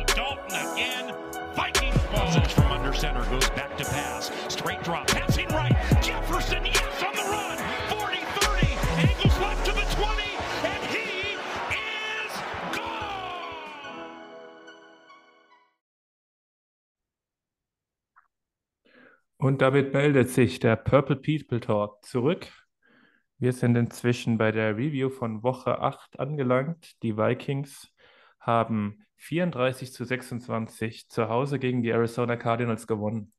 Dalton again. Vikings ball. from under center goes back to pass. Straight drop. Passing right. Jefferson, yes, on the run. 40-30. Angles left to the 20. And he is gone. Und damit meldet sich der Purple People Talk zurück. Wir sind inzwischen bei der Review von Woche 8 angelangt. Die Vikings haben 34 zu 26 zu Hause gegen die Arizona Cardinals gewonnen.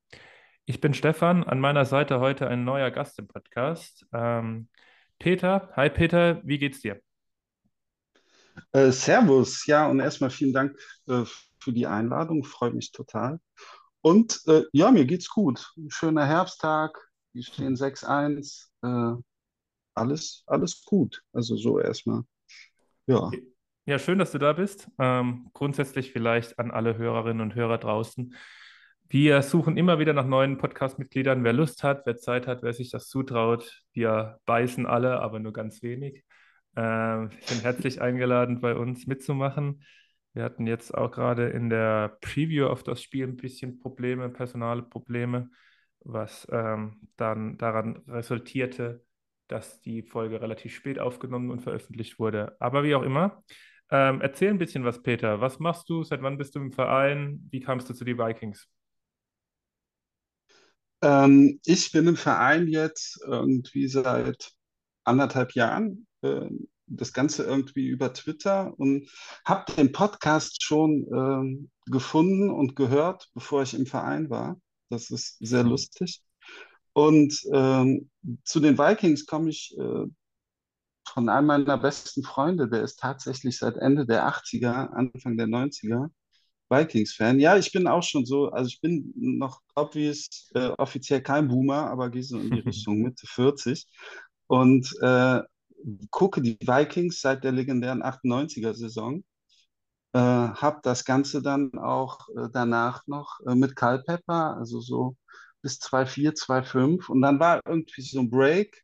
Ich bin Stefan, an meiner Seite heute ein neuer Gast im Podcast. Ähm, Peter, hi Peter, wie geht's dir? Äh, servus, ja, und erstmal vielen Dank äh, für die Einladung, freut mich total. Und äh, ja, mir geht's gut. Ein schöner Herbsttag, wir stehen 6-1, äh, alles, alles gut. Also so erstmal. Ja. Ja, schön, dass du da bist. Ähm, grundsätzlich vielleicht an alle Hörerinnen und Hörer draußen. Wir suchen immer wieder nach neuen Podcast-Mitgliedern. Wer Lust hat, wer Zeit hat, wer sich das zutraut. Wir beißen alle, aber nur ganz wenig. Ähm, sind herzlich eingeladen, bei uns mitzumachen. Wir hatten jetzt auch gerade in der Preview auf das Spiel ein bisschen Probleme, personale Probleme, was ähm, dann daran resultierte, dass die Folge relativ spät aufgenommen und veröffentlicht wurde. Aber wie auch immer, ähm, erzähl ein bisschen was, Peter. Was machst du? Seit wann bist du im Verein? Wie kamst du zu den Vikings? Ähm, ich bin im Verein jetzt irgendwie seit anderthalb Jahren. Ähm, das Ganze irgendwie über Twitter und habe den Podcast schon ähm, gefunden und gehört, bevor ich im Verein war. Das ist sehr lustig. Und ähm, zu den Vikings komme ich äh, von einem meiner besten Freunde, der ist tatsächlich seit Ende der 80er, Anfang der 90er Vikings-Fan. Ja, ich bin auch schon so, also ich bin noch obvious, äh, offiziell kein Boomer, aber gehe so in die Richtung Mitte 40 und äh, gucke die Vikings seit der legendären 98er-Saison. Äh, habe das Ganze dann auch äh, danach noch äh, mit Culpepper, also so bis 2,4, 2,5 und dann war irgendwie so ein Break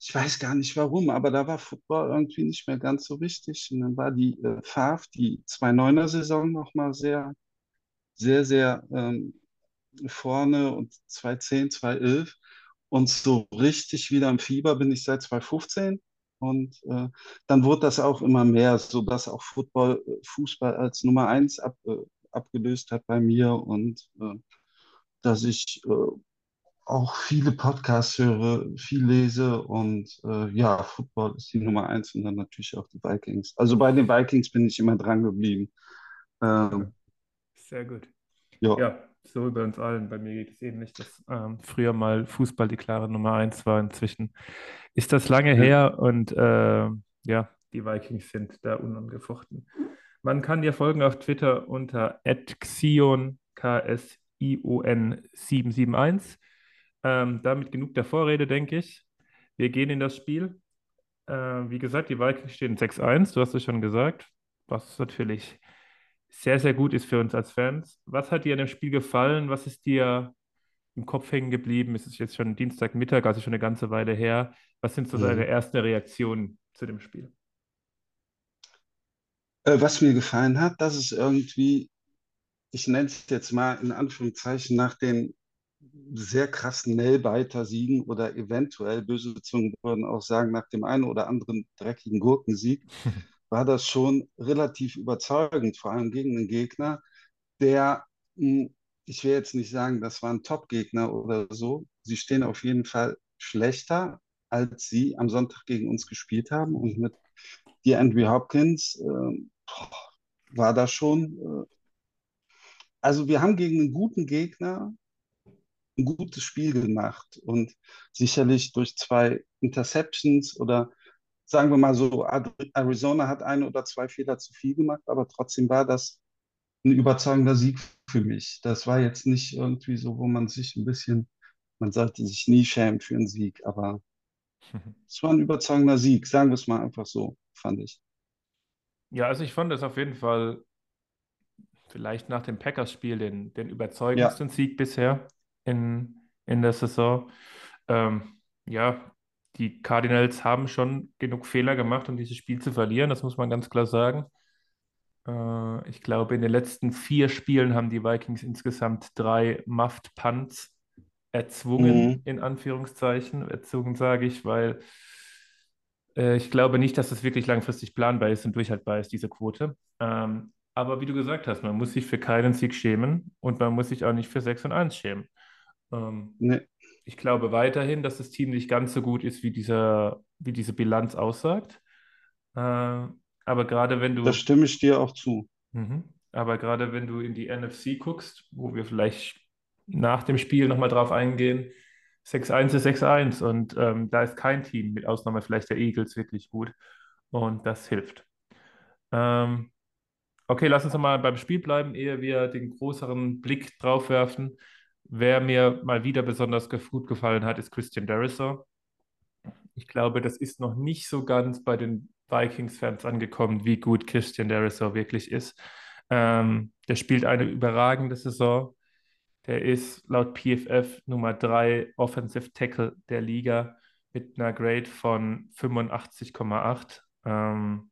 ich weiß gar nicht warum, aber da war Football irgendwie nicht mehr ganz so wichtig. Und dann war die äh, Favre, die 2-9er-Saison nochmal sehr, sehr, sehr ähm, vorne und 2010, 2011. Und so richtig wieder im Fieber bin ich seit 2015. Und äh, dann wurde das auch immer mehr, sodass auch Football, äh, Fußball als Nummer eins ab, äh, abgelöst hat bei mir und äh, dass ich äh, auch viele Podcasts höre, viel lese und äh, ja, Football ist die Nummer eins und dann natürlich auch die Vikings. Also bei den Vikings bin ich immer dran geblieben. Ähm, Sehr gut. ja. Ja, so bei uns allen. Bei mir geht es ähnlich, dass ähm, früher mal Fußball die klare Nummer eins war. Inzwischen ist das lange Ja. her und äh, ja, die Vikings sind da unangefochten. Man kann dir folgen auf Twitter unter @xion, K-S-I-O-N 771. Ähm, damit genug der Vorrede, denke ich. Wir gehen in das Spiel. Äh, wie gesagt, die Vikings stehen 6-1, du hast es schon gesagt, was natürlich sehr, sehr gut ist für uns als Fans. Was hat dir an dem Spiel gefallen? Was ist dir im Kopf hängen geblieben? Es ist jetzt schon Dienstagmittag, also schon eine ganze Weile her. Was sind so deine Mhm. ersten Reaktionen zu dem Spiel? Äh, was mir gefallen hat, dass es irgendwie, ich nenne es jetzt mal in Anführungszeichen, nach den sehr krassen Nailbiter-Siegen oder eventuell, böse Zungen würden auch sagen, nach dem einen oder anderen dreckigen Gurkensieg, war das schon relativ überzeugend, vor allem gegen einen Gegner, der, mh, ich will jetzt nicht sagen, das war ein Top-Gegner oder so, sie stehen auf jeden Fall schlechter, als sie am Sonntag gegen uns gespielt haben. Und mit die Andrew Hopkins äh, war das schon, äh, also wir haben gegen einen guten Gegner ein gutes Spiel gemacht und sicherlich durch zwei Interceptions oder sagen wir mal so, Arizona hat ein oder zwei Fehler zu viel gemacht, aber trotzdem war das ein überzeugender Sieg für mich. Das war jetzt nicht irgendwie so, wo man sich ein bisschen, man sollte sich nie schämen für einen Sieg, aber es war ein überzeugender Sieg, sagen wir es mal einfach so, fand ich. Ja, also ich fand das auf jeden Fall vielleicht nach dem Packers-Spiel den, den Ja, überzeugendsten Sieg bisher in, in der Saison. Ähm, ja, die Cardinals haben schon genug Fehler gemacht, um dieses Spiel zu verlieren, das muss man ganz klar sagen. Äh, ich glaube, in den letzten vier Spielen haben die Vikings insgesamt drei Muffed Punts erzwungen, mhm. in Anführungszeichen. Erzwungen sage ich, weil äh, ich glaube nicht, dass das wirklich langfristig planbar ist und durchhaltbar ist, diese Quote. Ähm, aber wie du gesagt hast, man muss sich für keinen Sieg schämen und man muss sich auch nicht für 6 und 1 schämen. Ähm, Ne, ich glaube weiterhin, dass das Team nicht ganz so gut ist, wie dieser, wie diese Bilanz aussagt. Äh, aber gerade wenn da du, stimme ich dir auch zu. mhm, aber gerade wenn du in die NFC guckst, wo wir vielleicht nach dem Spiel nochmal drauf eingehen, 6-1 ist 6-1 und ähm, da ist kein Team, mit Ausnahme vielleicht der Eagles, wirklich gut und das hilft. Ähm, okay, lass uns nochmal beim Spiel bleiben, ehe wir den größeren Blick drauf werfen. Wer mir mal wieder besonders gut gefallen hat, ist Christian Darrisaw. Ich glaube, das ist noch nicht so ganz bei den Vikings-Fans angekommen, wie gut Christian Darrisaw wirklich ist. Ähm, der spielt eine überragende Saison. Der ist laut PFF Nummer 3 Offensive Tackle der Liga mit einer Grade von 85,8. Ähm,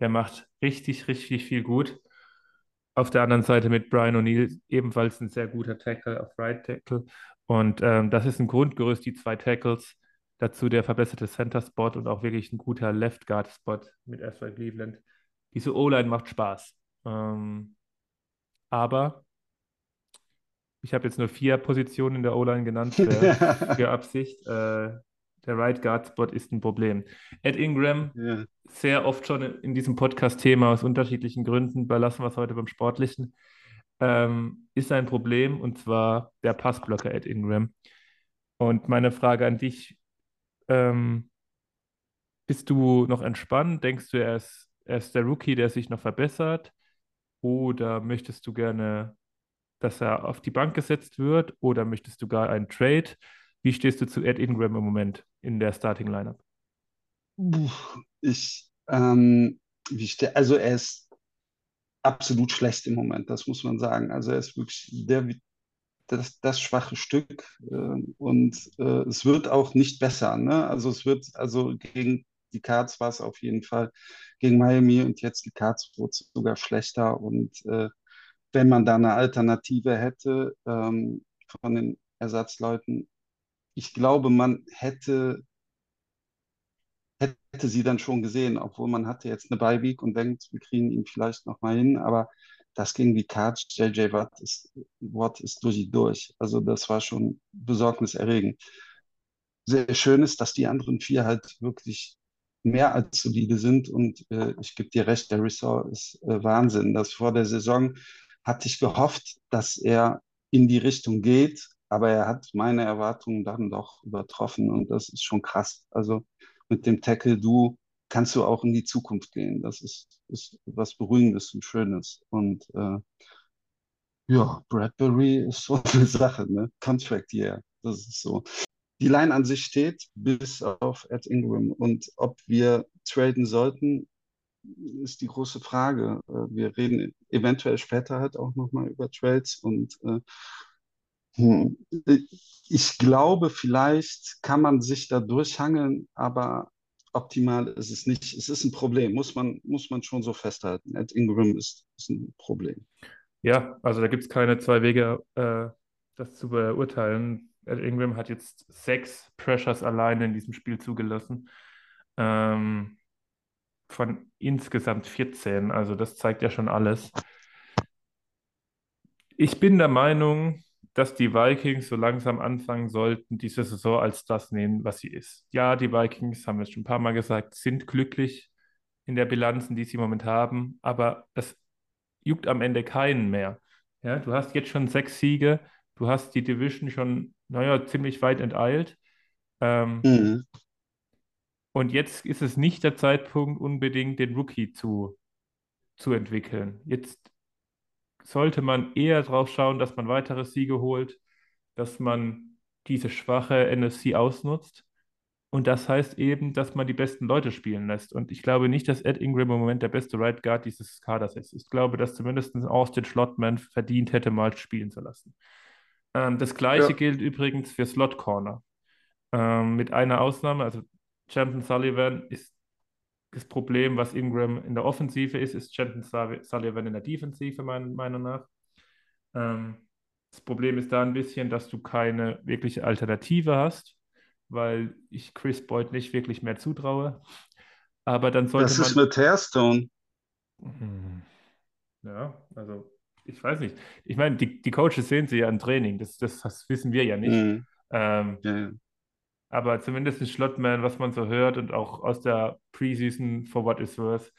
der macht richtig, richtig viel gut. Auf der anderen Seite mit Brian O'Neill ebenfalls ein sehr guter Tackle auf Right Tackle. Und ähm, das ist ein Grundgerüst, die zwei Tackles. Dazu der verbesserte Center-Spot und auch wirklich ein guter Left-Guard-Spot mit Ezra Cleveland. Diese O-Line macht Spaß. Ähm, aber ich habe jetzt nur vier Positionen in der O-Line genannt für, für Absicht. Äh, der Right Guard Spot ist ein Problem. Ed Ingram, Ja. sehr oft schon in diesem Podcast Thema aus unterschiedlichen Gründen, belassen wir es heute beim Sportlichen, ähm, ist ein Problem und zwar der Passblocker Ed Ingram. Und meine Frage an dich, ähm, bist du noch entspannt? Denkst du, er ist, er ist der Rookie, der sich noch verbessert? Oder möchtest du gerne, dass er auf die Bank gesetzt wird? Oder möchtest du gar einen Trade? Wie stehst du zu Ed Ingram im Moment in der Starting Lineup? Ich, ähm, also er ist absolut schlecht im Moment, das muss man sagen. Also er ist wirklich der, das, das schwache Stück äh, und äh, es wird auch nicht besser. Ne? Also es wird, also gegen die Cards war es auf jeden Fall, gegen Miami und jetzt die Cards wurde es sogar schlechter und äh, wenn man da eine Alternative hätte ähm, von den Ersatzleuten, ich glaube, man hätte hätte sie dann schon gesehen, obwohl man hatte jetzt eine Bye-Week und denkt, wir kriegen ihn vielleicht noch mal hin, aber das ging wie Cards, JJ Watt ist, Watt ist durch die durch. Also das war schon besorgniserregend. Sehr schön ist, dass die anderen vier halt wirklich mehr als solide sind und äh, ich gebe dir recht, der Ressort ist äh, Wahnsinn. Das vor der Saison hatte ich gehofft, dass er in die Richtung geht, aber er hat meine Erwartungen dann doch übertroffen und das ist schon krass. Also mit dem Tackle-Duo kannst du auch in die Zukunft gehen. Das ist, ist was Beruhigendes und Schönes. Und äh, ja, Bradbury ist so eine Sache, ne? Contract Year. Das ist so. Die Line an sich steht, bis auf Ed Ingram. Und ob wir traden sollten, ist die große Frage. Äh, Wir reden eventuell später halt auch nochmal über Trades und äh, ich glaube, vielleicht kann man sich da durchhangeln, aber optimal ist es nicht. Es ist ein Problem, muss man, muss man schon so festhalten. Ed Ingram ist, ist ein Problem. Ja, also da gibt es keine zwei Wege, äh, das zu beurteilen. Ed Ingram hat jetzt sechs Pressures alleine in diesem Spiel zugelassen. Ähm, von insgesamt 14. Also das zeigt ja schon alles. Ich bin der Meinung, dass die Vikings so langsam anfangen sollten, diese Saison als das nehmen, was sie ist. Ja, die Vikings, haben wir es schon ein paar Mal gesagt, sind glücklich in der Bilanz, die sie im Moment haben, aber das juckt am Ende keinen mehr. Ja, du hast jetzt schon sechs Siege, du hast die Division schon, naja, ziemlich weit enteilt. Ähm, Mhm. und jetzt ist es nicht der Zeitpunkt, unbedingt den Rookie zu, zu entwickeln. Jetzt sollte man eher drauf schauen, dass man weitere Siege holt, dass man diese schwache NFC ausnutzt. Und das heißt eben, dass man die besten Leute spielen lässt. Und ich glaube nicht, dass Ed Ingram im Moment der beste Right Guard dieses Kaders ist. Ich glaube, dass zumindest Austin Schlottman verdient hätte, mal spielen zu lassen. Ähm, das gleiche Ja. gilt übrigens für Slot Corner. Ähm, mit einer Ausnahme, also Champion Sullivan ist das Problem, was Ingram in der Offensive ist, ist Champion Sullivan in der Defensive, meiner Meinung nach. Ähm, das Problem ist da ein bisschen, dass du keine wirkliche Alternative hast, weil ich Chris Boyd nicht wirklich mehr zutraue. Aber dann sollte man. ist mit Hairstone? Hm. Ja, also ich weiß nicht. Ich meine, die, die Coaches sehen sie ja im Training, das, das, das wissen wir ja nicht. Mhm. Ähm, Ja, ja. Aber zumindest in Schlottman, was man so hört und auch aus der Preseason for What Is Worth,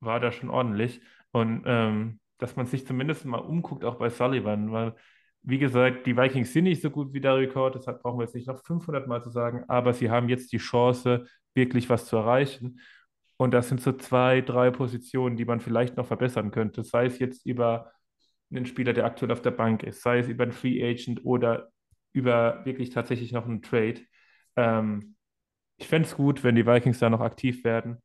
war da schon ordentlich. Und ähm, dass man sich zumindest mal umguckt, auch bei Sullivan, weil, wie gesagt, die Vikings sind nicht so gut wie der Rekord, deshalb brauchen wir jetzt nicht noch 500 Mal zu sagen, aber sie haben jetzt die Chance, wirklich was zu erreichen. Und das sind so zwei, drei Positionen, die man vielleicht noch verbessern könnte, sei es jetzt über einen Spieler, der aktuell auf der Bank ist, sei es über einen Free Agent oder über wirklich tatsächlich noch einen Trade. Ähm, ich fände es gut, wenn die Vikings da noch aktiv werden,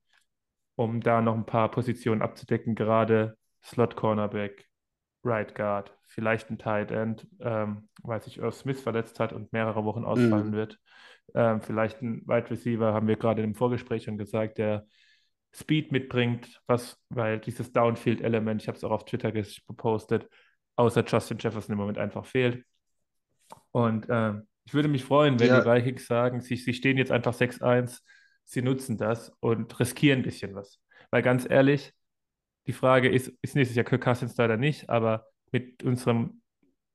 um da noch ein paar Positionen abzudecken, gerade Slot Cornerback, Right Guard, vielleicht ein Tight End, ähm, weil sich Irv Smith verletzt hat und mehrere Wochen ausfallen Mhm. wird. Ähm, vielleicht ein Wide Receiver, haben wir gerade im Vorgespräch schon gesagt, der Speed mitbringt, was, weil dieses Downfield-Element, ich habe es auch auf Twitter gepostet, außer Justin Jefferson im Moment einfach fehlt. Und ähm, ich würde mich freuen, wenn Ja. die Vikings sagen, sie, sie stehen jetzt einfach 6-1, sie nutzen das und riskieren ein bisschen was. Weil ganz ehrlich, die Frage ist, ist nächstes Jahr Kirk Cousins leider nicht, aber mit unserem,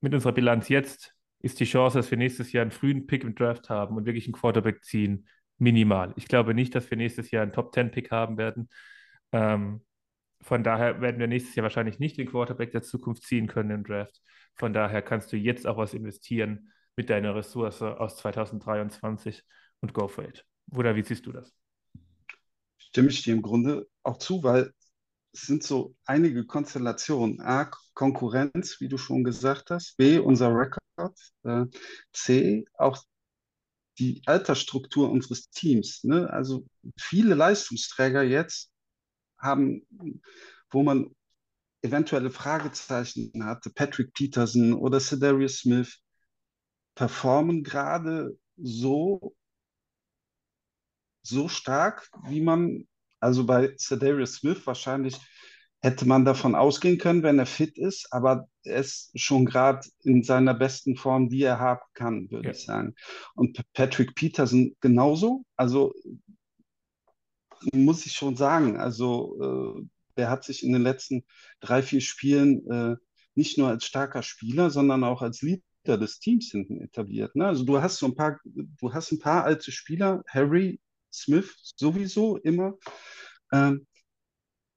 mit unserer Bilanz jetzt ist die Chance, dass wir nächstes Jahr einen frühen Pick im Draft haben und wirklich einen Quarterback ziehen, minimal. Ich glaube nicht, dass wir nächstes Jahr einen Top-10-Pick haben werden. Ähm, von daher werden wir nächstes Jahr wahrscheinlich nicht den Quarterback der Zukunft ziehen können im Draft. Von daher kannst du jetzt auch was investieren mit deiner Ressource aus 2023 und go for it. Oder wie siehst du das? Stimme ich dir im Grunde auch zu, weil es sind so einige Konstellationen. A, Konkurrenz, wie du schon gesagt hast. B, unser Rekord. Äh, C, auch die Altersstruktur unseres Teams. Ne? Also viele Leistungsträger jetzt haben, wo man eventuelle Fragezeichen hatte, Patrick Peterson oder Cedarius Smith, performen gerade so, so stark, wie man, also bei Cedarius Smith wahrscheinlich hätte man davon ausgehen können, wenn er fit ist, aber er ist schon gerade in seiner besten Form, die er haben kann, würde Ja. ich sagen. Und Patrick Peterson genauso. Also muss ich schon sagen, also äh, der hat sich in den letzten drei, vier Spielen äh, nicht nur als starker Spieler, sondern auch als Leader des Teams hinten etabliert. Ne? Also du hast so ein paar, du hast ein paar alte Spieler, Harry Smith sowieso immer. Ähm,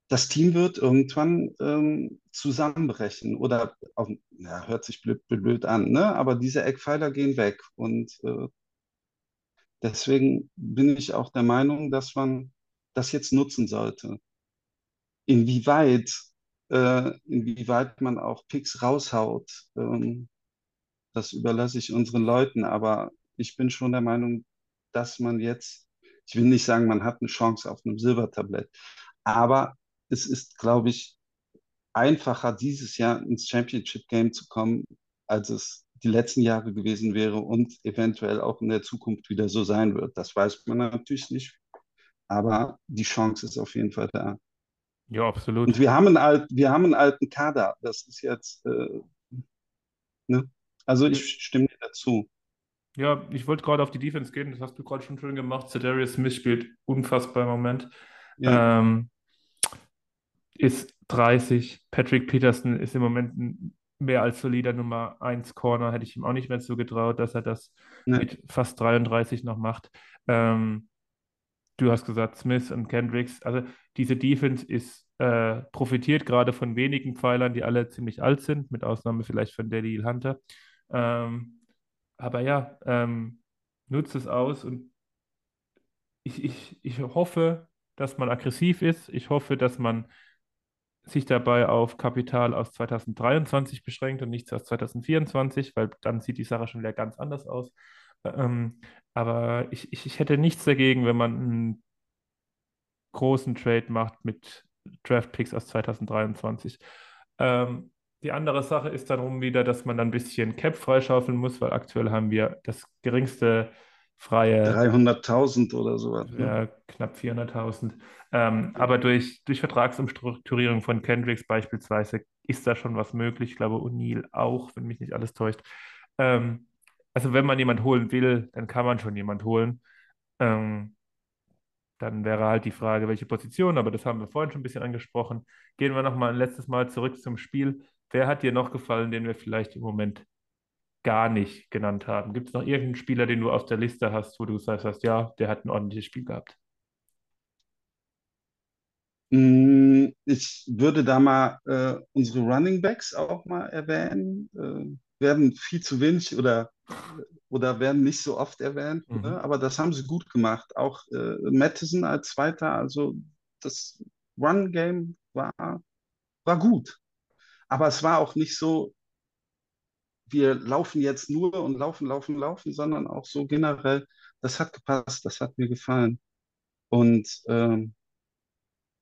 das Team wird irgendwann ähm, zusammenbrechen oder auf, ja, hört sich blöd, blöd an, ne? Aber diese Eckpfeiler gehen weg und äh, deswegen bin ich auch der Meinung, dass man das jetzt nutzen sollte. Inwieweit, äh, inwieweit man auch Picks raushaut, ähm, das überlasse ich unseren Leuten, aber ich bin schon der Meinung, dass man jetzt, ich will nicht sagen, man hat eine Chance auf einem Silbertablett, aber es ist, glaube ich, einfacher, dieses Jahr ins Championship Game zu kommen, als es die letzten Jahre gewesen wäre und eventuell auch in der Zukunft wieder so sein wird. Das weiß man natürlich nicht, aber die Chance ist auf jeden Fall da. Ja, absolut. Und wir haben einen, alt, wir haben einen alten Kader. Das ist jetzt, äh, ne? Also ich stimme dir dazu. Ja, ich wollte gerade auf die Defense gehen, das hast du gerade schon schön gemacht. Cedarius Smith spielt unfassbar im Moment. Ja, Ähm, ist 30. Patrick Peterson ist im Moment ein mehr als solider Nummer 1 Corner. Hätte ich ihm auch nicht mehr zugetraut, dass er das ne, mit fast 33 noch macht. Ähm, du hast gesagt, Smith und Kendricks. Also diese Defense ist äh, profitiert gerade von wenigen Pfeilern, die alle ziemlich alt sind, mit Ausnahme vielleicht von Daddy Hunter. Ähm, aber ja, ähm, nutzt es aus und ich, ich, ich hoffe, dass man aggressiv ist. Ich hoffe, dass man sich dabei auf Kapital aus 2023 beschränkt und nichts aus 2024, weil dann sieht die Sache schon wieder ganz anders aus. Ähm, aber ich, ich, ich hätte nichts dagegen, wenn man einen großen Trade macht mit Draft Picks aus 2023. Ähm, die andere Sache ist dann rum wieder, dass man dann ein bisschen Cap freischaufeln muss, weil aktuell haben wir das geringste freie 300.000 oder sowas. Ne? ja, knapp 400.000. Ähm, aber durch, durch Vertragsumstrukturierung von Kendricks beispielsweise ist da schon was möglich. Ich glaube, O'Neill auch, wenn mich nicht alles täuscht. Ähm, also wenn man jemand holen will, dann kann man schon jemand holen. Ähm, dann wäre halt die Frage, welche Position, aber das haben wir vorhin schon ein bisschen angesprochen. Gehen wir nochmal ein letztes Mal zurück zum Spiel. Wer hat dir noch gefallen, den wir vielleicht im Moment gar nicht genannt haben? Gibt es noch irgendeinen Spieler, den du auf der Liste hast, wo du sagst, ja, der hat ein ordentliches Spiel gehabt? Mm, Ich würde da mal äh, unsere Running Backs auch mal erwähnen. Äh, werden viel zu wenig oder, oder werden nicht so oft erwähnt, Mhm. ne? Aber das haben sie gut gemacht. Auch äh, Mattison als Zweiter, also das Run-Game war, war gut. Aber es war auch nicht so, wir laufen jetzt nur und laufen, laufen, laufen, sondern auch so generell, das hat gepasst, das hat mir gefallen. Und ähm,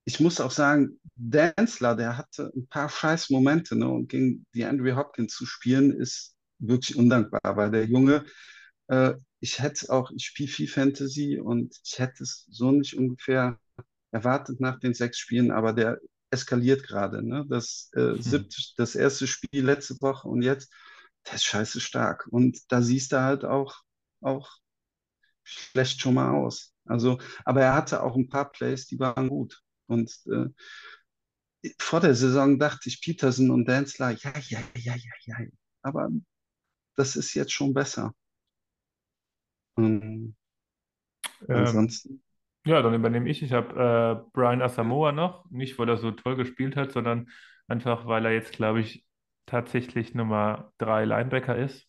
ich muss auch sagen, Danzler, der hatte ein paar scheiß Momente, ne? Und gegen die Andrew Hopkins zu spielen, ist wirklich undankbar, weil der Junge, äh, ich hätte auch, ich spiele viel Fantasy und ich hätte es so nicht ungefähr erwartet nach den sechs Spielen, aber der eskaliert gerade, ne? Das, äh, siebte, das erste Spiel letzte Woche und jetzt, der ist scheiße stark. Und da siehst du halt auch, auch schlecht schon mal aus. Also, aber er hatte auch ein paar Plays, die waren gut. Und äh, vor der Saison dachte ich, Peterson und Danzler, ja, ja, ja, ja, ja. Aber das ist jetzt schon besser. Ähm, Ähm, ansonsten, ja, dann übernehme ich. Ich habe äh, Brian Asamoah noch, nicht weil er so toll gespielt hat, sondern einfach, weil er jetzt, glaube ich, tatsächlich Nummer drei Linebacker ist.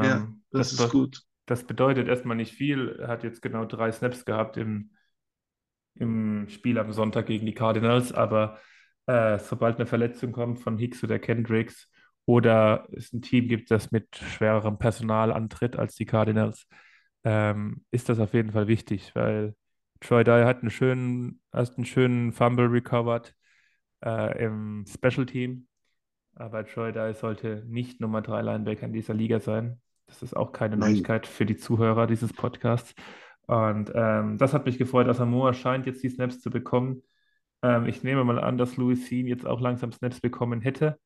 ja, Ähm, das das, ist gut. das bedeutet erstmal nicht viel. Er hat jetzt genau drei Snaps gehabt im, im Spiel am Sonntag gegen die Cardinals, aber äh, sobald eine Verletzung kommt von Hicks oder Kendricks oder es ein Team gibt, das mit schwererem Personal antritt als die Cardinals, ähm, ist das auf jeden Fall wichtig, weil Troy Dye hat einen schönen, hat einen schönen Fumble recovered äh, im Special Team, aber Troy Dye sollte nicht Nummer drei Linebacker in dieser Liga sein. Das ist auch keine Neuigkeit für die Zuhörer dieses Podcasts. Und ähm, das hat mich gefreut. Asamoah scheint jetzt die Snaps zu bekommen. Ähm, ich nehme mal an, dass Louis Sean jetzt auch langsam Snaps bekommen hätte.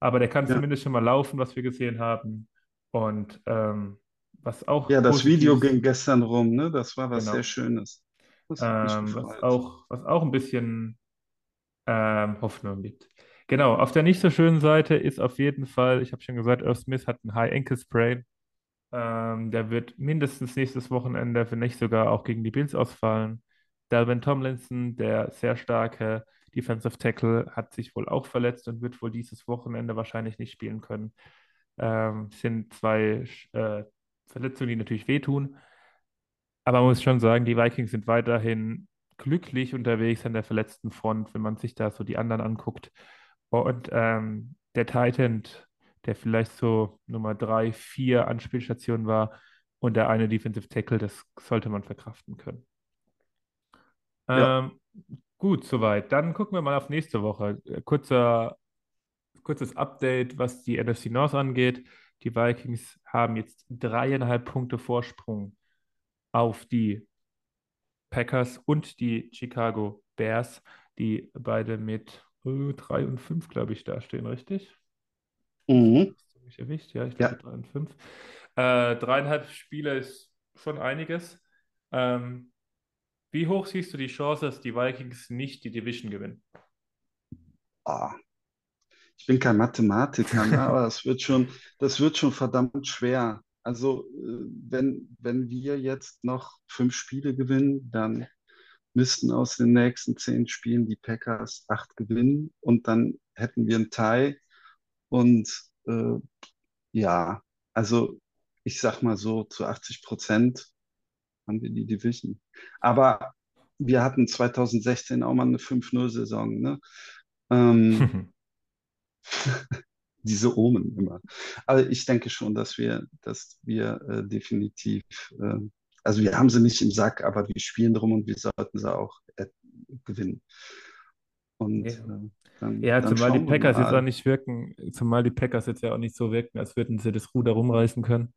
Aber der kann ja. zumindest schon mal laufen, was wir gesehen haben. Und ähm, was auch Ja, das Video ging gestern rum, ne? Das war was sehr genau. Schönes. Ähm, was auch, was auch ein bisschen ähm, Hoffnung gibt. Genau, auf der nicht so schönen Seite ist auf jeden Fall, ich habe schon gesagt, Irv Smith hat einen High Ankle Sprain. Ähm, der wird mindestens nächstes Wochenende, wenn nicht sogar auch gegen die Bills ausfallen. Dalvin Tomlinson, der sehr starke Defensive Tackle, hat sich wohl auch verletzt und wird wohl dieses Wochenende wahrscheinlich nicht spielen können. Ähm, sind zwei äh, Verletzungen, die natürlich wehtun. Aber man muss schon sagen, die Vikings sind weiterhin glücklich unterwegs an der verletzten Front, wenn man sich da so die anderen anguckt. Und ähm, der Titan, der vielleicht so Nummer drei, vier Anspielstationen war und der eine Defensive Tackle, das sollte man verkraften können. Ja, Ähm, gut, soweit. Dann gucken wir mal auf nächste Woche. Äh, Kurzer, kurzes Update, was die NFC North angeht. Die Vikings haben jetzt dreieinhalb Punkte Vorsprung auf die Packers und die Chicago Bears, die beide mit äh, 3 und 5, glaube ich, dastehen, richtig? mhm. Hast du mich erwischt? Ja, ich Ja. glaube 3 und 5. Äh, dreieinhalb Spiele ist schon einiges. Ähm, wie hoch siehst du die Chance, dass die Vikings nicht die Division gewinnen? Ah, ich bin kein Mathematiker, ne? Aber das wird schon, das wird schon verdammt schwer. Also, äh, wenn, wenn wir jetzt noch fünf Spiele gewinnen, dann müssten aus den nächsten zehn Spielen die Packers acht gewinnen und dann hätten wir ein Tie. Und äh, ja, also ich sag mal so, zu 80 Prozent haben wir die Division. Aber wir hatten 2016 auch mal eine 5-0-Saison, ne? Ähm, diese Omen immer. Aber ich denke schon, dass wir, dass wir äh, definitiv, äh, also wir haben sie nicht im Sack, aber wir spielen drum und wir sollten sie auch äh, gewinnen. Und Ja. äh, dann, Ja, dann zumal die Packers jetzt auch nicht wirken, zumal die Packers jetzt ja auch nicht so wirken, als würden sie das Ruder rumreißen können.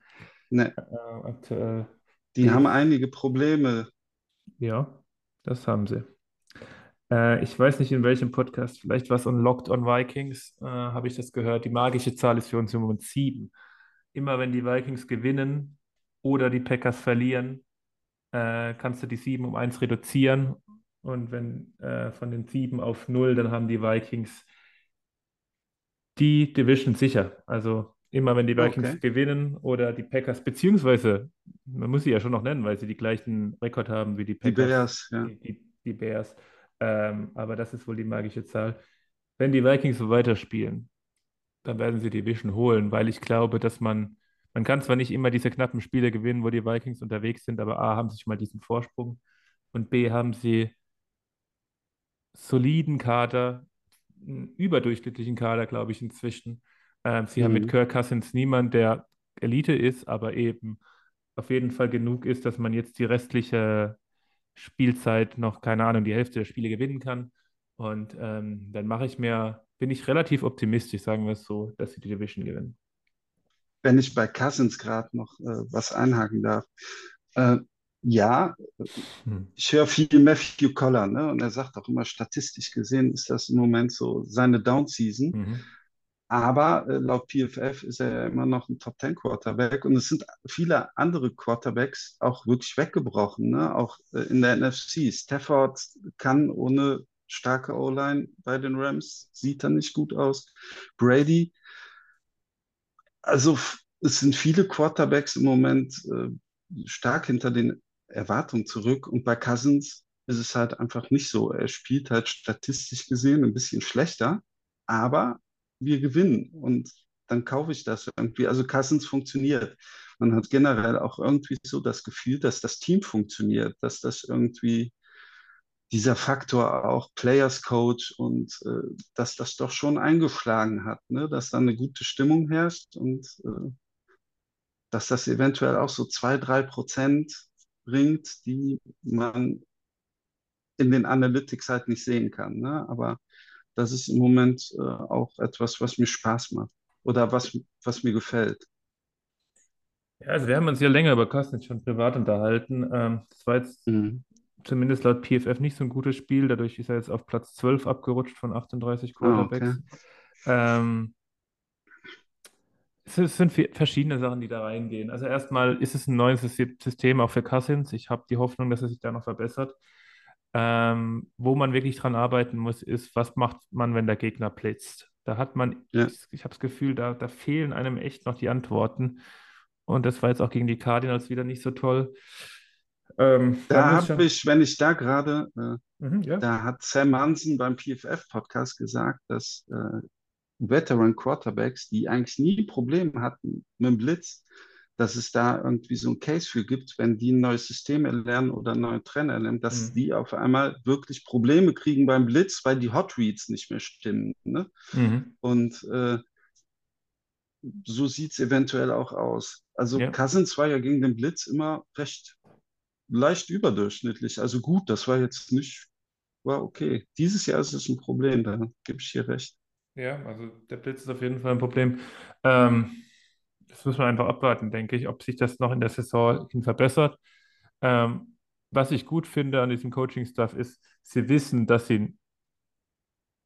Ne, Äh, aktuell. die haben einige Probleme. Ja, das haben sie. Äh, ich weiß nicht, in welchem Podcast, vielleicht was Unlocked on Vikings, äh, habe ich das gehört. Die magische Zahl ist für uns im Moment sieben. Immer wenn die Vikings gewinnen oder die Packers verlieren, äh, kannst du die sieben um eins reduzieren. Und wenn äh, von den sieben auf null, dann haben die Vikings die Division sicher. Also immer wenn die Vikings Okay. gewinnen oder die Packers, beziehungsweise, man muss sie ja schon noch nennen, weil sie die gleichen Rekord haben wie die Die Packers, Bears, ja. die, die, die Bears. Ähm, aber das ist wohl die magische Zahl. Wenn die Vikings so weiterspielen, dann werden sie die Division holen, weil ich glaube, dass man, man kann zwar nicht immer diese knappen Spiele gewinnen, wo die Vikings unterwegs sind, aber A, haben sie schon mal diesen Vorsprung und B, haben sie soliden Kader, einen überdurchschnittlichen Kader, glaube ich, inzwischen. Ähm, sie haben mit Mhm. Kirk Cousins niemand, der Elite ist, aber eben auf jeden Fall genug ist, dass man jetzt die restliche Spielzeit noch, keine Ahnung, die Hälfte der Spiele gewinnen kann. Und ähm, dann mache ich mir, bin ich relativ optimistisch, sagen wir es so, dass sie die Division gewinnen. Wenn ich bei Cousins gerade noch äh, was einhaken darf. Äh, ja, Hm. ich höre viel Matthew Collar, ne? Und er sagt auch immer, statistisch gesehen ist das im Moment so seine Down-Season. Mhm. Aber äh, laut PFF ist er ja immer noch ein Top-10-Quarterback und es sind viele andere Quarterbacks auch wirklich weggebrochen, ne? Auch äh, in der NFC. Stafford kann ohne starke O-Line bei den Rams, sieht er nicht gut aus. Brady, also es sind viele Quarterbacks im Moment äh, stark hinter den Erwartungen zurück und bei Cousins ist es halt einfach nicht so. Er spielt halt statistisch gesehen ein bisschen schlechter, aber wir gewinnen und dann kaufe ich das irgendwie. Also Cousins funktioniert. Man hat generell auch irgendwie so das Gefühl, dass das Team funktioniert, dass das irgendwie dieser Faktor auch Players Coach und äh, dass das doch schon eingeschlagen hat, ne? Dass da eine gute Stimmung herrscht und äh, dass das eventuell auch so zwei, drei Prozent bringt, die man in den Analytics halt nicht sehen kann. Ne? Aber das ist im Moment äh, auch etwas, was mir Spaß macht oder was, was mir gefällt. Ja, also wir haben uns ja länger über Cousins schon privat unterhalten. Ähm, das war jetzt Mhm. zumindest laut PFF nicht so ein gutes Spiel. Dadurch ist er jetzt auf Platz 12 abgerutscht von 38 Ah, Quarterbacks. okay. Ähm, es sind verschiedene Sachen, die da reingehen. Also erstmal ist es ein neues Sys- System auch für Cousins. Ich habe die Hoffnung, dass er sich da noch verbessert. Ähm, wo man wirklich dran arbeiten muss, ist, was macht man, wenn der Gegner blitzt? Da hat man, Ja. ich, ich habe das Gefühl, da, da fehlen einem echt noch die Antworten. Und das war jetzt auch gegen die Cardinals wieder nicht so toll. Ähm, Da habe schon- ich, wenn ich da gerade, äh, Mhm, ja. da hat Sam Hansen beim PFF-Podcast gesagt, dass äh, Veteran Quarterbacks, die eigentlich nie Probleme hatten mit dem Blitz, dass es da irgendwie so ein Case für gibt, wenn die ein neues System erlernen oder einen neuen Trainer erlernen, dass Mhm. die auf einmal wirklich Probleme kriegen beim Blitz, weil die Hot Reads nicht mehr stimmen. Ne? Mhm. Und äh, so sieht es eventuell auch aus. Also Ja. Cousins war ja gegen den Blitz immer recht leicht überdurchschnittlich. Also gut, das war jetzt nicht, war okay. Dieses Jahr ist es ein Problem, da gebe ich hier recht. Ja, also der Blitz ist auf jeden Fall ein Problem. Ähm, das muss man einfach abwarten, denke ich, ob sich das noch in der Saison hin verbessert. Ähm, was ich gut finde an diesem Coaching-Staff ist, sie wissen, dass sie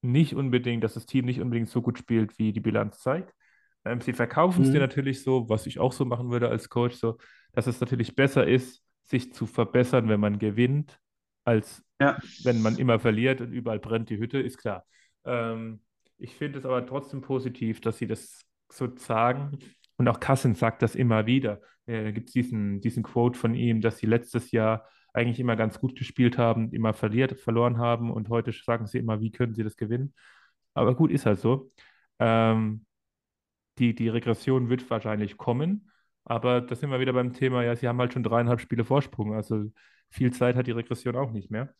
nicht unbedingt, dass das Team nicht unbedingt so gut spielt, wie die Bilanz zeigt. Ähm, sie verkaufen es dir Mhm. natürlich so, was ich auch so machen würde als Coach, so, dass es natürlich besser ist, sich zu verbessern, wenn man gewinnt, als Ja. wenn man immer verliert und überall brennt die Hütte, ist klar. Ähm, ich finde es aber trotzdem positiv, dass sie das so sagen. Und auch Cousins sagt das immer wieder. Da gibt es diesen, diesen Quote von ihm, dass sie letztes Jahr eigentlich immer ganz gut gespielt haben, immer verliert, verloren haben und heute sagen sie immer, wie können sie das gewinnen. Aber gut, ist halt so. Ähm, die, die Regression wird wahrscheinlich kommen, aber da sind wir wieder beim Thema, ja, sie haben halt schon dreieinhalb Spiele Vorsprung, also viel Zeit hat die Regression auch nicht mehr.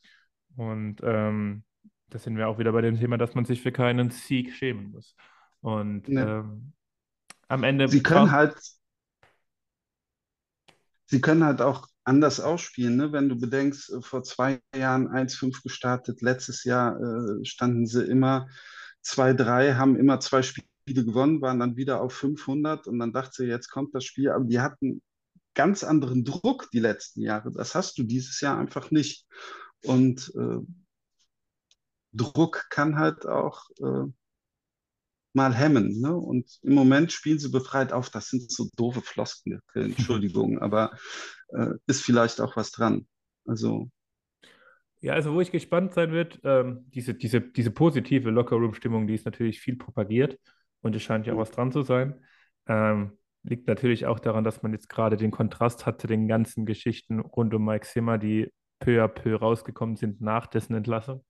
Und ähm, da sind wir auch wieder bei dem Thema, dass man sich für keinen Sieg schämen muss. Und Nee. ähm, am Ende Sie können halt, sie können halt auch anders ausspielen, ne? Wenn du bedenkst, äh, vor zwei Jahren 1-5 gestartet, letztes Jahr äh, standen sie immer 2-3, haben immer zwei Spiele gewonnen, waren dann wieder auf 500 und dann dachte sie, jetzt kommt das Spiel, aber die hatten ganz anderen Druck die letzten Jahre. Das hast du dieses Jahr einfach nicht. Und äh, Druck kann halt auch äh, mal hemmen. Ne? Und im Moment spielen sie befreit auf. Das sind so doofe Floskeln, Entschuldigung, aber äh, ist vielleicht auch was dran. Also, Ja, also wo ich gespannt sein wird, ähm, diese, diese, diese positive Lockerroom-Stimmung, die ist natürlich viel propagiert und es scheint ja auch was dran zu sein. Ähm, liegt natürlich auch daran, dass man jetzt gerade den Kontrast hat zu den ganzen Geschichten rund um Mike Zimmer, die peu à peu rausgekommen sind nach dessen Entlassung.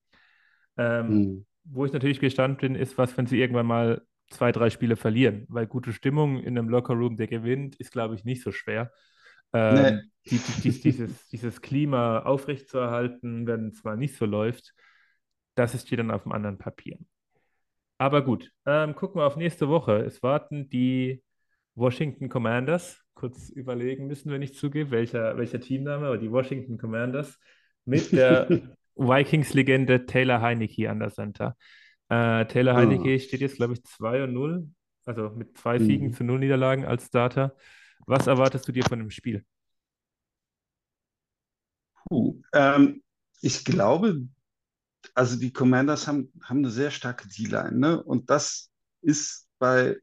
Ähm, hm. Wo ich natürlich gespannt bin, ist, was, wenn sie irgendwann mal zwei, drei Spiele verlieren, weil gute Stimmung in einem Lockerroom, der gewinnt, ist, glaube ich, nicht so schwer. Ähm, die, die, dies- dieses, dieses Klima aufrechtzuerhalten, wenn es mal nicht so läuft, das ist hier dann auf einem anderen Papier. Aber gut, ähm, gucken wir auf nächste Woche. Es warten die Washington Commanders. Kurz überlegen müssen, wenn ich zugebe, welcher, welcher Teamname, aber die Washington Commanders mit der Vikings-Legende Taylor Heineke an der Center. Äh, Taylor Ah. Heineke steht jetzt, glaube ich, 2 und 0, also mit zwei Siegen Mhm. zu null Niederlagen als Starter. Was erwartest du dir von dem Spiel? Puh. Ähm, ich glaube, also die Commanders haben, haben eine sehr starke D-Line, ne? Und das ist bei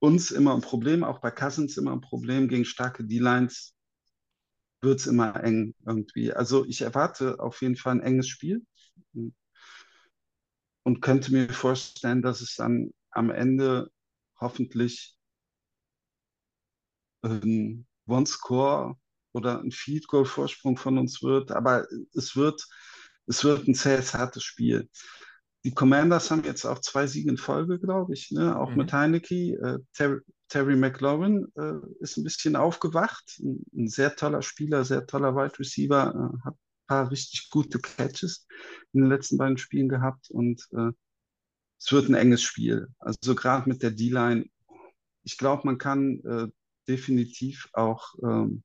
uns immer ein Problem, auch bei Cousins immer ein Problem. Gegen starke D-Lines wird es immer eng irgendwie. Also ich erwarte auf jeden Fall ein enges Spiel und könnte mir vorstellen, dass es dann am Ende hoffentlich ein One-Score oder ein Field Goal Vorsprung von uns wird, aber es wird, es wird ein sehr hartes Spiel. Die Commanders haben jetzt auch zwei Siege in Folge, glaube ich, ne? Auch Mhm. mit Heineke. Äh, Terry, Terry McLaurin äh, ist ein bisschen aufgewacht. Ein, ein sehr toller Spieler, sehr toller Wide Receiver, äh, hat ein paar richtig gute Catches in den letzten beiden Spielen gehabt und äh, es wird ein enges Spiel. Also gerade mit der D-Line, ich glaube, man kann äh, definitiv auch ähm,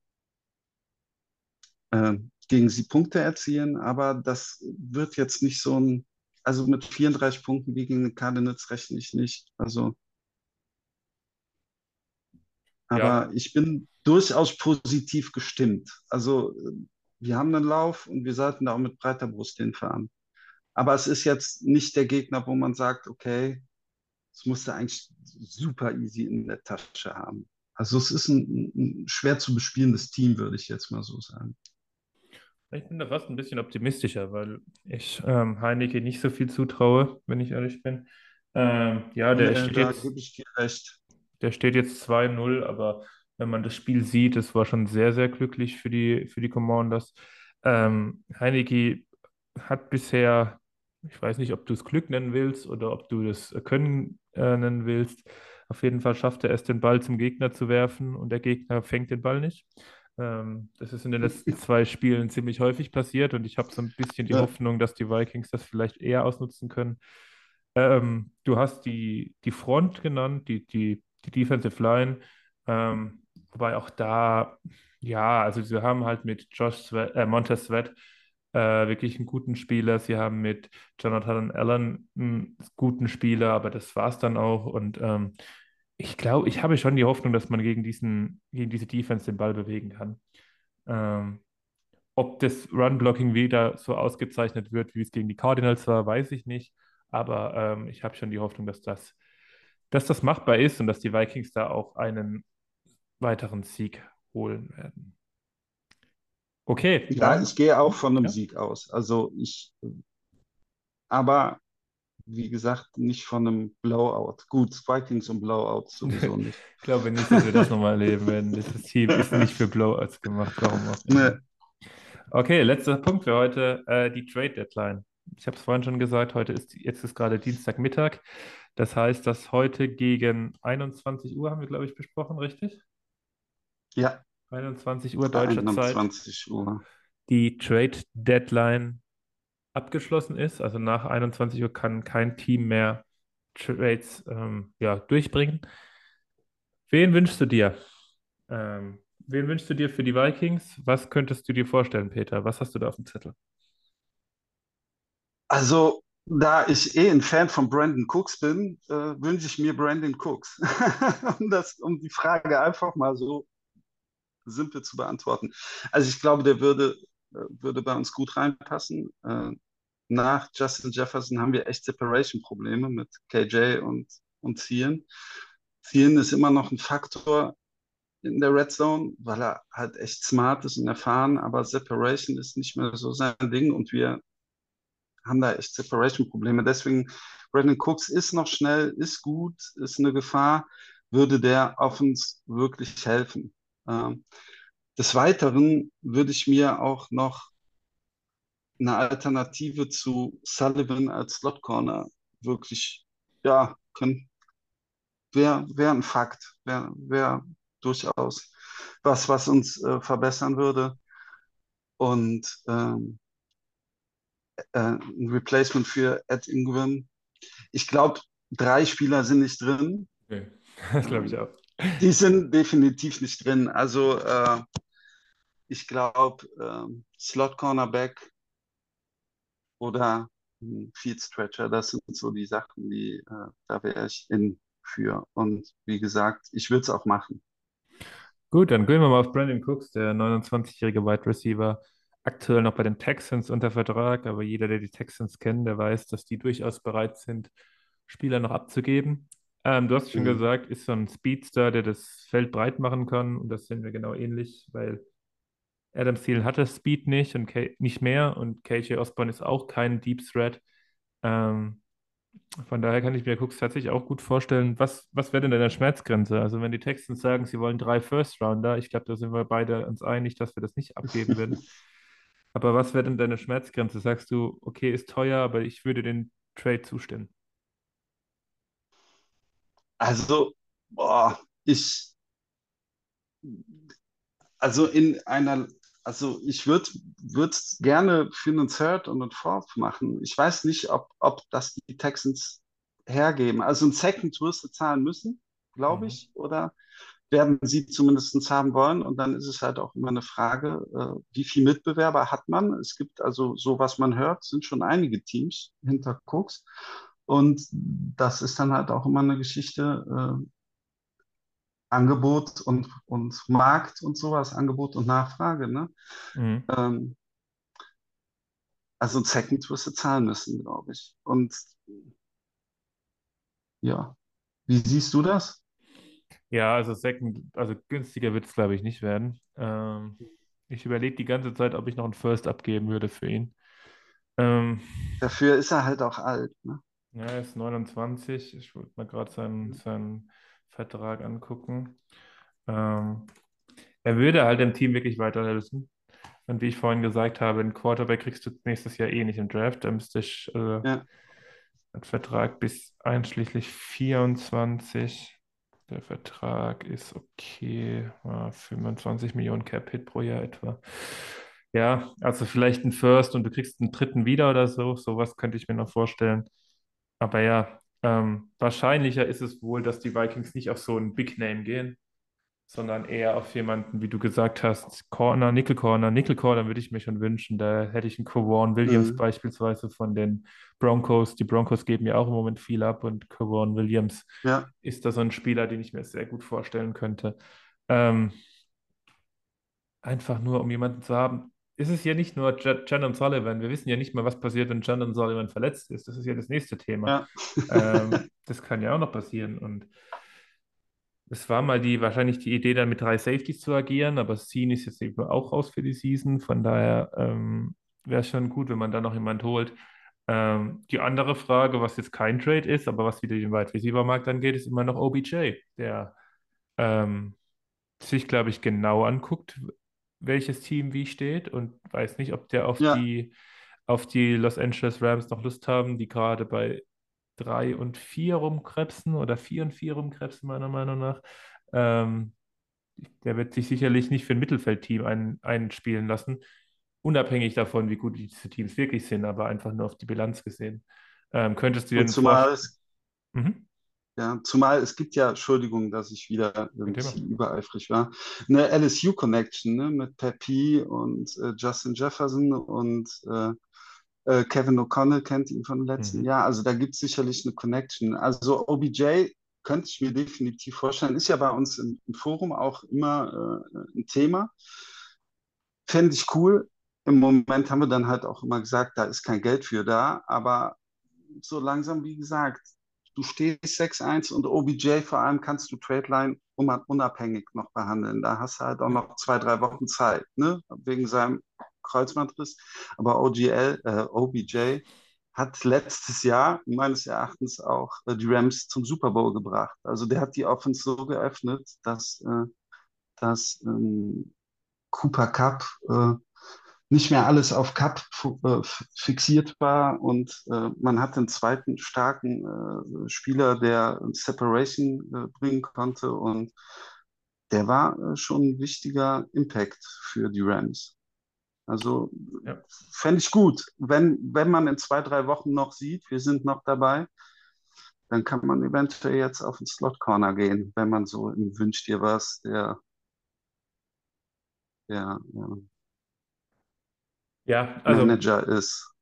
äh, gegen sie Punkte erzielen, aber das wird jetzt nicht so ein, also mit 34 Punkten wie gegen den Cardinals rechne ich nicht. Also, aber ich bin durchaus positiv gestimmt. Also, äh, wir haben einen Lauf und wir sollten da auch mit breiter Brust hinfahren. Aber es ist jetzt nicht der Gegner, wo man sagt, okay, es musste eigentlich super easy in der Tasche haben. Also es ist ein, ein schwer zu bespielendes Team, würde ich jetzt mal so sagen. Ich bin da fast ein bisschen optimistischer, weil ich ähm, Heineke nicht so viel zutraue, wenn ich ehrlich bin. Ähm, ja, der Ja, steht da gebe ich dir recht. Der steht jetzt 2-0, aber wenn man das Spiel sieht, es war schon sehr, sehr glücklich für die, für die Commanders. Ähm, Heineke hat bisher, ich weiß nicht, ob du es Glück nennen willst oder ob du das Können äh, nennen willst. Auf jeden Fall schafft er es, den Ball zum Gegner zu werfen und der Gegner fängt den Ball nicht. Ähm, das ist in den letzten zwei Spielen ziemlich häufig passiert und ich habe so ein bisschen die Ja. Hoffnung, dass die Vikings das vielleicht eher ausnutzen können. Ähm, du hast die, die Front genannt, die, die, die Defensive Line, ähm, wobei auch da, ja, also sie haben halt mit Josh Sweat, äh, Montez Sweat äh, wirklich einen guten Spieler. Sie haben mit Jonathan Allen einen guten Spieler, aber das war es dann auch. Und ähm, ich glaube, ich habe schon die Hoffnung, dass man gegen diesen, gegen diese Defense den Ball bewegen kann. Ähm, ob das Run-Blocking wieder so ausgezeichnet wird, wie es gegen die Cardinals war, weiß ich nicht. Aber ähm, ich habe schon die Hoffnung, dass das, dass das machbar ist und dass die Vikings da auch einen weiteren Sieg holen werden. Okay, Ja, ich gehe auch von einem Ja. Sieg aus. Also ich, aber wie gesagt, nicht von einem Blowout. Gut, Vikings und Blowout sowieso nicht. Ich glaube nicht, dass wir das nochmal erleben werden. Dieses Team ist nicht für Blowouts gemacht. Warum auch immer. Ne, Okay, letzter Punkt für heute, äh, die Trade Deadline. Ich habe es vorhin schon gesagt, heute ist, jetzt ist gerade Dienstagmittag. Das heißt, dass heute gegen 21 Uhr haben wir, glaube ich, besprochen, richtig? ja, 21 Uhr deutscher Zeit 21 Uhr. die Trade Deadline abgeschlossen ist. Also nach 21 Uhr kann kein Team mehr Trades ähm, ja, durchbringen. Wen wünschst du dir? Ähm, wen wünschst du dir für die Vikings? Was könntest du dir vorstellen, Peter? Was hast du da auf dem Zettel? Also, da ich eh ein Fan von Brandon Cooks bin, äh, wünsche ich mir Brandon Cooks. um, das, um die Frage einfach mal so simpel zu beantworten. Also ich glaube, der würde, äh, würde bei uns gut reinpassen. Äh, nach Justin Jefferson haben wir echt Separation-Probleme mit KJ und, und Zielen. Zielen ist immer noch ein Faktor in der Red Zone, weil er halt echt smart ist und erfahren, aber Separation ist nicht mehr so sein Ding und wir haben da echt Separation-Probleme. Deswegen, Brandon Cooks ist noch schnell, ist gut, ist eine Gefahr, würde der auf uns wirklich helfen. Ähm, des Weiteren würde ich mir auch noch eine Alternative zu Sullivan als Slot Corner wirklich, ja, können, wäre wär ein Fakt, wäre wär durchaus was, was uns äh, verbessern würde. Und ähm, äh, ein Replacement für Ed Ingram. Ich glaube, drei Spieler sind nicht drin. Okay. Das glaube ich auch. Die sind definitiv nicht drin. Also äh, ich glaube, äh, Slot Cornerback oder Field Stretcher, das sind so die Sachen, die äh, da wäre ich in für. Und wie gesagt, ich würde es auch machen. Gut, dann gehen wir mal auf Brandon Cooks, der 29-jährige Wide Receiver, aktuell noch bei den Texans unter Vertrag, aber jeder, der die Texans kennt, der weiß, dass die durchaus bereit sind, Spieler noch abzugeben. Ähm, du hast schon mhm. gesagt, ist so ein Speedster, der das Feld breit machen kann und das sehen wir genau ähnlich, weil Adam Thielen hatte Speed nicht und K nicht mehr und KJ Osborne ist auch kein Deep Threat. Ähm, von daher kann ich mir Cooks tatsächlich auch gut vorstellen. Was, was wäre denn deine Schmerzgrenze? Also, wenn die Texans sagen, sie wollen drei First Rounder, ich glaube, da sind wir beide uns einig, dass wir das nicht abgeben würden. Aber was wäre denn deine Schmerzgrenze? Sagst du, okay, ist teuer, aber ich würde den Trade zustimmen? Also, boah, ich, also in einer also ich würde es gerne für einen Third und einen Fourth machen. Ich weiß nicht, ob, ob das die Texans hergeben. Also ein Second wirst du zahlen müssen, glaube mhm. ich, oder werden sie zumindest haben wollen. Und dann ist es halt auch immer eine Frage, äh, wie viel Mitbewerber hat man? Es gibt also, so was man hört, sind schon einige Teams hinter Cooks. Und das ist dann halt auch immer eine Geschichte, äh, Angebot und, und Markt und sowas, Angebot und Nachfrage. Ne? Mhm. Ähm, also ein Second wirst du zahlen müssen, glaube ich. Und ja, wie siehst du das? Ja, also Second, also günstiger wird es, glaube ich, nicht werden. Ähm, ich überlege die ganze Zeit, ob ich noch einen First abgeben würde für ihn. Ähm, Dafür ist er halt auch alt. Ne? Ja, er ist 29. Ich wollte mal gerade seinen, seinen Vertrag angucken. Ähm, er würde halt dem Team wirklich weiterhelfen. Und wie ich vorhin gesagt habe, einen Quarterback kriegst du nächstes Jahr eh nicht im Draft. Da müsste ich äh, ja. einen Vertrag bis einschließlich 24. Der Vertrag ist okay, 25 Millionen Cap-Hit pro Jahr etwa. Ja, also vielleicht ein First und du kriegst einen dritten wieder oder so. Sowas könnte ich mir noch vorstellen. Aber ja, ähm, wahrscheinlicher ist es wohl, dass die Vikings nicht auf so einen Big Name gehen, sondern eher auf jemanden, wie du gesagt hast, Corner, Nickel Corner. Nickel Corner würde ich mir schon wünschen. Da hätte ich einen Kowan Williams mhm. beispielsweise von den Broncos. Die Broncos geben ja auch im Moment viel ab und Kowan Williams ja. ist da so ein Spieler, den ich mir sehr gut vorstellen könnte. Ähm, einfach nur, um jemanden zu haben, ist es ja nicht nur Shannon Sullivan. Wir wissen ja nicht mal, was passiert, wenn Shannon Sullivan verletzt ist. Das ist ja das nächste Thema. Ja. Ähm, das kann ja auch noch passieren. Und es war mal die, wahrscheinlich die Idee, dann mit drei Safeties zu agieren, aber Scene ist jetzt eben auch raus für die Season. Von daher ähm, wäre es schon gut, wenn man da noch jemand holt. Ähm, die andere Frage, was jetzt kein Trade ist, aber was wieder den Wide Receiver Markt angeht, ist immer noch OBJ, der ähm, sich, glaube ich, genau anguckt, welches Team wie steht und weiß nicht, ob der auf ja. die auf die Los Angeles Rams noch Lust haben, die gerade bei 3 und 4 rumkrebsen oder 4 und 4 rumkrebsen, meiner Meinung nach. Ähm, der wird sich sicherlich nicht für ein Mittelfeldteam ein, einspielen lassen. unabhängig davon, wie gut diese Teams wirklich sind, aber einfach nur auf die Bilanz gesehen. Ähm, könntest du dir zumal es, mhm. ja, zumal es gibt ja, Entschuldigung, dass ich wieder irgendwie übereifrig war, eine LSU-Connection ne, mit Pepe und äh, Justin Jefferson und äh, äh, Kevin O'Connell kennt ihn vom letzten Mhm. Jahr. Also da gibt es sicherlich eine Connection. Also OBJ könnte ich mir definitiv vorstellen, ist ja bei uns im, im Forum auch immer äh, ein Thema. Fände ich cool. Im Moment haben wir dann halt auch immer gesagt, da ist kein Geld für da, aber so langsam, wie gesagt, du stehst 6-1 und OBJ vor allem kannst du Tradeline un- unabhängig noch behandeln. Da hast du halt auch noch zwei, drei Wochen Zeit, ne? Wegen seinem Kreuzbandriss. Aber OGL, äh, OBJ hat letztes Jahr meines Erachtens auch äh, die Rams zum Super Bowl gebracht. Also der hat die Offense so geöffnet, dass, äh, dass ähm, Cooper Cup äh, nicht mehr alles auf Cup äh, fixiert war und äh, man hat einen zweiten starken äh, Spieler, der Separation äh, bringen konnte und der war äh, schon ein wichtiger Impact für die Rams. Also Ja. fände ich gut, wenn, wenn man in zwei, drei Wochen noch sieht, wir sind noch dabei, dann kann man eventuell jetzt auf den Slot Corner gehen, wenn man so im Wünsch dir was, der, der, der Ja, also Manager ist.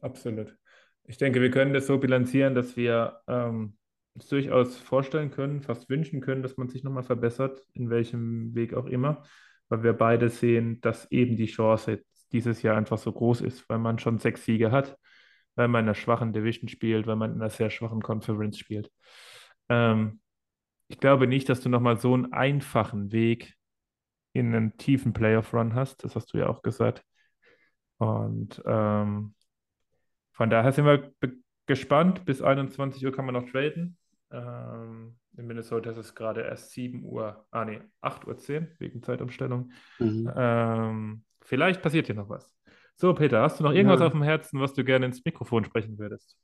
absolut. Ich denke, wir können das so bilanzieren, dass wir ähm, uns durchaus vorstellen können, fast wünschen können, dass man sich nochmal verbessert, in welchem Weg auch immer, weil wir beide sehen, dass eben die Chance dieses Jahr einfach so groß ist, weil man schon sechs Siege hat, weil man in einer schwachen Division spielt, weil man in einer sehr schwachen Conference spielt. Ähm, ich glaube nicht, dass du nochmal so einen einfachen Weg in einen tiefen Playoff-Run hast. Das hast du ja auch gesagt. Und ähm, von daher sind wir gespannt. Bis 21 Uhr kann man noch traden. Ähm, in Minnesota ist es gerade erst 7 Uhr, ah nee, 8 Uhr 10 wegen Zeitumstellung. Mhm. Ähm, vielleicht passiert hier noch was. So, Peter, hast du noch irgendwas Ja. auf dem Herzen, was du gerne ins Mikrofon sprechen würdest?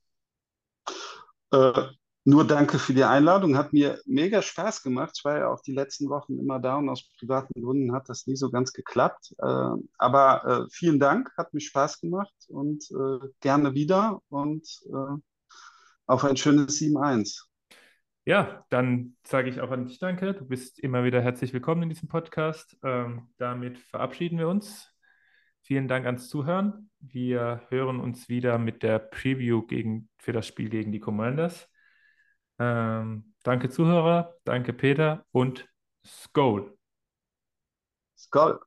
Äh, nur danke für die Einladung. Hat mir mega Spaß gemacht. Ich war ja auch die letzten Wochen immer da und aus privaten Gründen hat das nie so ganz geklappt. Äh, aber äh, vielen Dank, hat mir Spaß gemacht und äh, gerne wieder und äh, auf ein schönes 7-1. Ja, dann sage ich auch an dich Danke. Du bist immer wieder herzlich willkommen in diesem Podcast. Ähm, damit verabschieden wir uns. Vielen Dank ans Zuhören. Wir hören uns wieder mit der Preview gegen, für das Spiel gegen die Commanders. Ähm, danke Zuhörer, danke Peter und Skol. Skol.